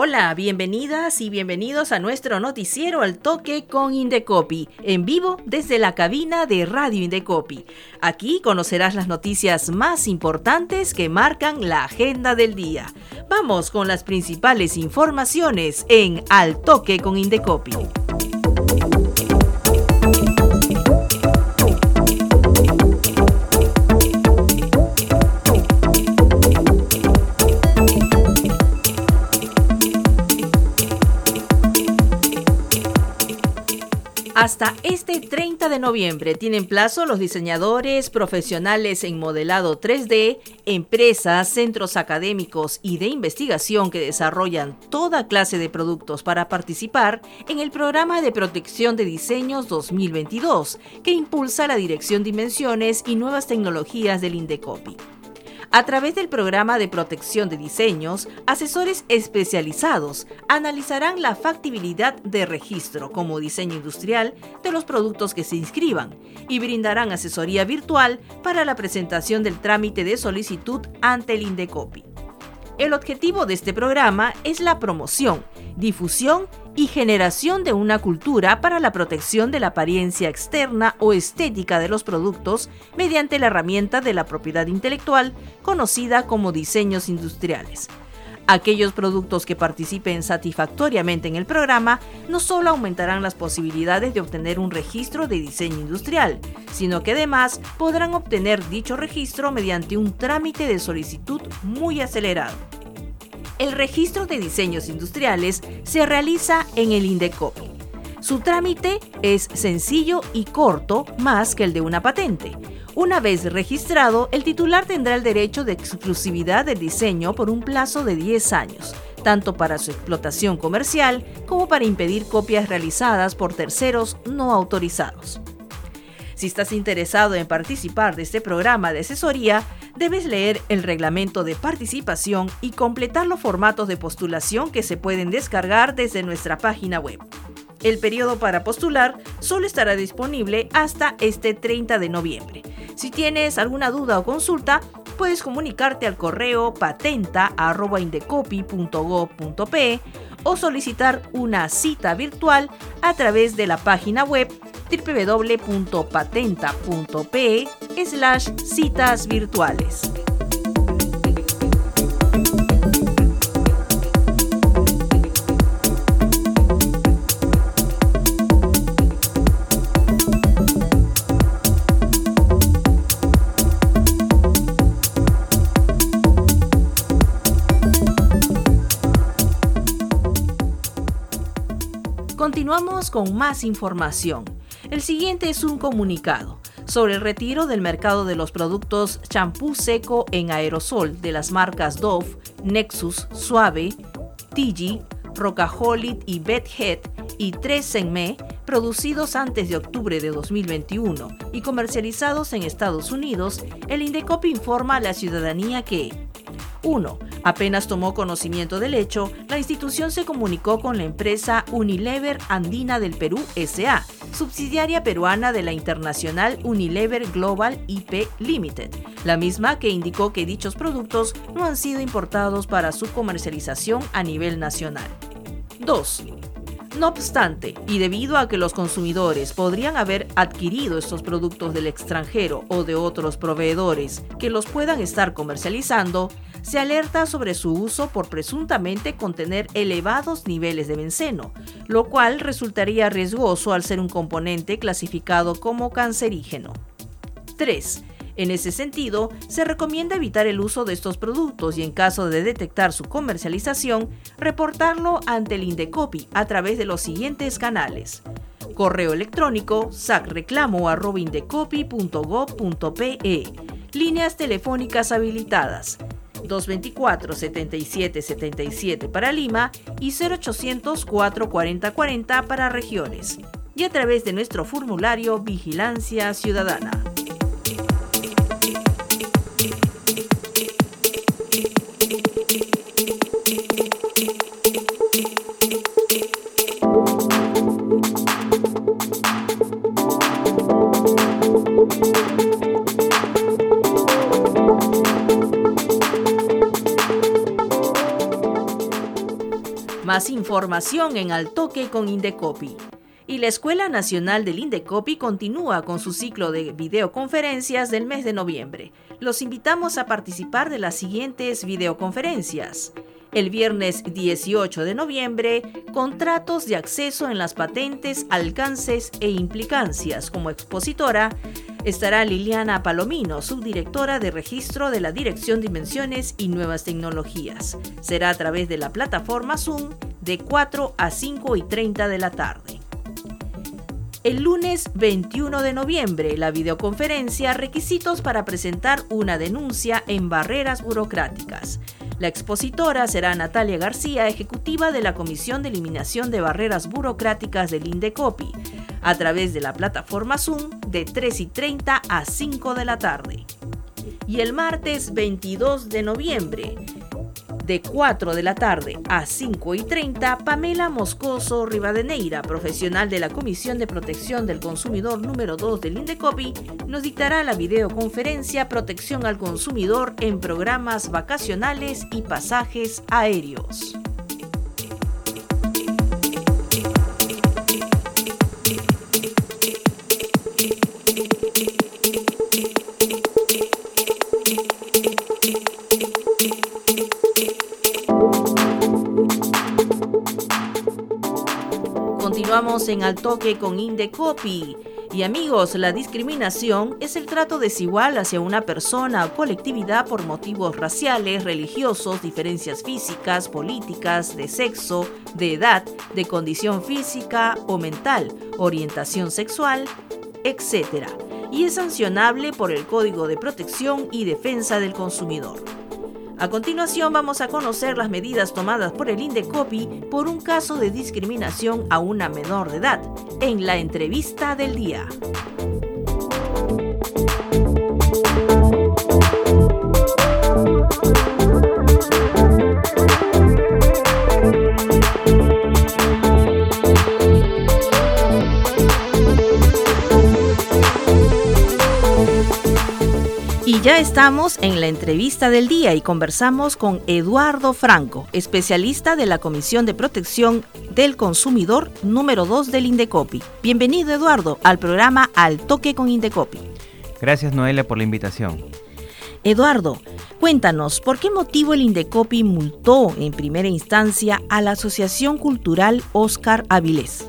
Hola, bienvenidas y bienvenidos a nuestro noticiero al toque con Indecopi, en vivo desde la cabina de Radio Indecopi. Aquí conocerás las noticias más importantes que marcan la agenda del día. Vamos con las principales informaciones en Al toque con Indecopi. Hasta este 30 de noviembre tienen plazo los diseñadores profesionales en modelado 3D, empresas, centros académicos y de investigación que desarrollan toda clase de productos para participar en el programa de protección de diseños 2022 que impulsa la Dirección Dimensiones y Nuevas Tecnologías del Indecopi. A través del programa de protección de diseños, asesores especializados analizarán la factibilidad de registro como diseño industrial de los productos que se inscriban y brindarán asesoría virtual para la presentación del trámite de solicitud ante el Indecopi. El objetivo de este programa es la promoción, difusión y generación de una cultura para la protección de la apariencia externa o estética de los productos mediante la herramienta de la propiedad intelectual conocida como diseños industriales. Aquellos productos que participen satisfactoriamente en el programa no solo aumentarán las posibilidades de obtener un registro de diseño industrial, sino que además podrán obtener dicho registro mediante un trámite de solicitud muy acelerado. El registro de diseños industriales se realiza en el INDECOPI. Su trámite es sencillo y corto más que el de una patente. Una vez registrado, el titular tendrá el derecho de exclusividad del diseño por un plazo de 10 años, tanto para su explotación comercial como para impedir copias realizadas por terceros no autorizados. Si estás interesado en participar de este programa de asesoría, debes leer el reglamento de participación y completar los formatos de postulación que se pueden descargar desde nuestra página web. El periodo para postular solo estará disponible hasta este 30 de noviembre. Si tienes alguna duda o consulta, puedes comunicarte al correo patenta.indecopy.gov.pe o solicitar una cita virtual a través de la página web www.patenta.pe slash citas virtuales. Continuamos con más información. El siguiente es un comunicado sobre el retiro del mercado de los productos champú seco en aerosol de las marcas Dove, Nexus, Suave, Tigi, Rocaholid y Bedhead y 3 Me, producidos antes de octubre de 2021 y comercializados en Estados Unidos, el Indecop informa a la ciudadanía que 1. Apenas tomó conocimiento del hecho, la institución se comunicó con la empresa Unilever Andina del Perú SA, subsidiaria peruana de la internacional Unilever Global IP Limited, la misma que indicó que dichos productos no han sido importados para su comercialización a nivel nacional. 2. No obstante, y debido a que los consumidores podrían haber adquirido estos productos del extranjero o de otros proveedores que los puedan estar comercializando, se alerta sobre su uso por presuntamente contener elevados niveles de benceno, lo cual resultaría riesgoso al ser un componente clasificado como cancerígeno. 3. En ese sentido, se recomienda evitar el uso de estos productos y en caso de detectar su comercialización, reportarlo ante el Indecopi a través de los siguientes canales. Correo electrónico sacreclamo.indecopi.gov.pe Líneas telefónicas habilitadas 224 77 77 para Lima y 0800 440 40 para regiones. Y a través de nuestro formulario Vigilancia Ciudadana. Más información en Al Toque con Indecopi. Y la Escuela Nacional del Indecopi continúa con su ciclo de videoconferencias del mes de noviembre. Los invitamos a participar de las siguientes videoconferencias. El viernes 18 de noviembre, contratos de acceso en las patentes, alcances e implicancias. Como expositora estará Liliana Palomino, subdirectora de registro de la Dirección de Invenciones y Nuevas Tecnologías. Será a través de la plataforma Zoom de 4 a 5 y 30 de la tarde. El lunes 21 de noviembre, la videoconferencia Requisitos para presentar una denuncia en barreras burocráticas. La expositora será Natalia García, ejecutiva de la Comisión de Eliminación de Barreras Burocráticas del INDECOPI, a través de la plataforma Zoom de 3 y 30 a 5 de la tarde. Y el martes 22 de noviembre, de 4 de la tarde a 5 y 30, Pamela Moscoso Rivadeneira, profesional de la Comisión de Protección del Consumidor número 2 del INDECOPI, nos dictará la videoconferencia Protección al Consumidor en programas vacacionales y pasajes aéreos. Continuamos en Al Toque con Indecopi. Y amigos, la discriminación es el trato desigual hacia una persona o colectividad por motivos raciales, religiosos, diferencias físicas, políticas, de sexo, de edad, de condición física o mental, orientación sexual, etc. Y es sancionable por el Código de Protección y Defensa del Consumidor. A continuación vamos a conocer las medidas tomadas por el INDECOPI por un caso de discriminación a una menor de edad en la entrevista del día. Ya estamos en la entrevista del día y conversamos con Eduardo Franco, especialista de la Comisión de Protección del Consumidor número 2 del Indecopi. Bienvenido Eduardo al programa Al Toque con Indecopi. Gracias Noelia por la invitación. Eduardo, cuéntanos, ¿por qué motivo el Indecopi multó en primera instancia a la Asociación Cultural Oscar Avilés?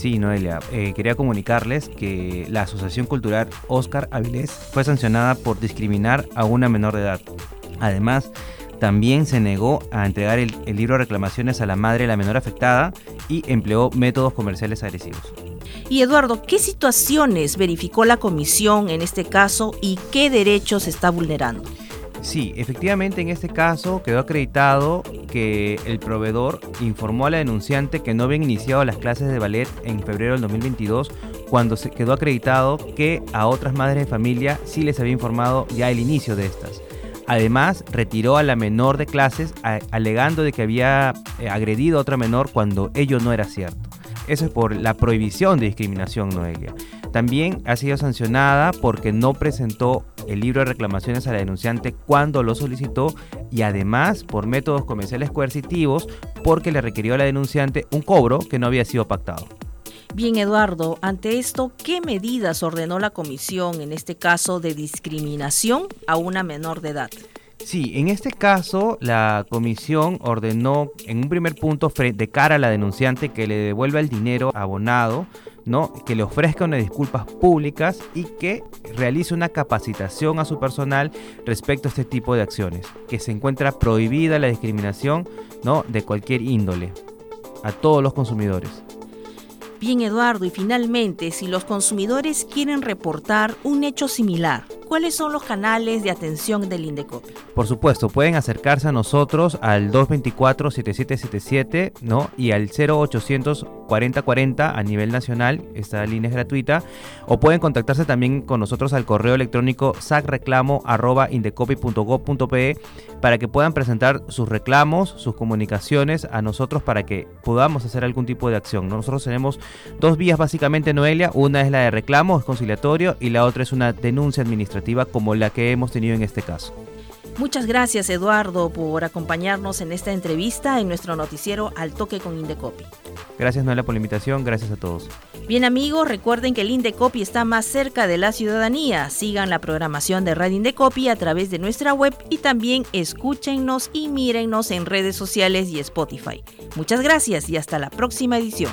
Sí, Noelia, eh, quería comunicarles que la Asociación Cultural Oscar Avilés fue sancionada por discriminar a una menor de edad. Además, también se negó a entregar el, libro de reclamaciones a la madre de la menor afectada y empleó métodos comerciales agresivos. Y Eduardo, ¿qué situaciones verificó la comisión en este caso y qué derechos está vulnerando? Sí, efectivamente en este caso quedó acreditado que el proveedor informó a la denunciante que no habían iniciado las clases de ballet en febrero del 2022 cuando se quedó acreditado que a otras madres de familia sí les había informado ya el inicio de estas. Además, retiró a la menor de clases alegando de que había eh, agredido a otra menor cuando ello no era cierto. Eso es por la prohibición de discriminación, Noelia. También ha sido sancionada porque no presentó el libro de reclamaciones a la denunciante cuando lo solicitó y además por métodos comerciales coercitivos porque le requirió a la denunciante un cobro que no había sido pactado. Bien, Eduardo, ante esto, ¿qué medidas ordenó la comisión en este caso de discriminación a una menor de edad? Sí, en este caso la comisión ordenó en un primer punto de cara a la denunciante que le devuelva el dinero abonado ¿no? que le ofrezca unas disculpas públicas y que realice una capacitación a su personal respecto a este tipo de acciones, que se encuentra prohibida la discriminación ¿no? de cualquier índole a todos los consumidores. Bien, Eduardo, y finalmente, si los consumidores quieren reportar un hecho similar, ¿cuáles son los canales de atención del Indecopi? Por supuesto, pueden acercarse a nosotros al 224-7777 ¿no? y al 0800 4040 a nivel nacional, esta línea es gratuita, o pueden contactarse también con nosotros al correo electrónico sacreclamo.indecopy.gov.pe para que puedan presentar sus reclamos, sus comunicaciones a nosotros para que podamos hacer algún tipo de acción. Nosotros tenemos dos vías básicamente, Noelia, una es la de reclamo, es conciliatorio, y la otra es una denuncia administrativa como la que hemos tenido en este caso. Muchas gracias Eduardo por acompañarnos en esta entrevista en nuestro noticiero Al Toque con Indecopi. Gracias Noelia por la invitación, gracias a todos. Bien amigos, recuerden que el Indecopi está más cerca de la ciudadanía. Sigan la programación de Radio Indecopi a través de nuestra web y también escúchenos y mírennos en redes sociales y Spotify. Muchas gracias y hasta la próxima edición.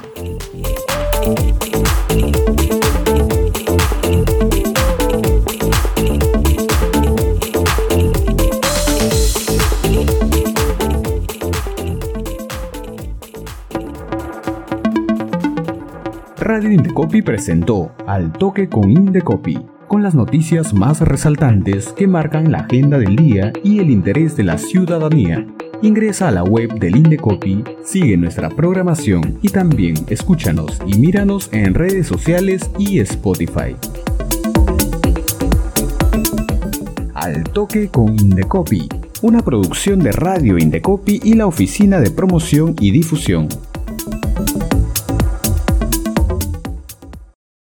Indecopi presentó Al Toque con Indecopi, con las noticias más resaltantes que marcan la agenda del día y el interés de la ciudadanía. Ingresa a la web del Indecopi, sigue nuestra programación y también escúchanos y míranos en redes sociales y Spotify. Al Toque con Indecopi, una producción de Radio Indecopi y la Oficina de Promoción y Difusión.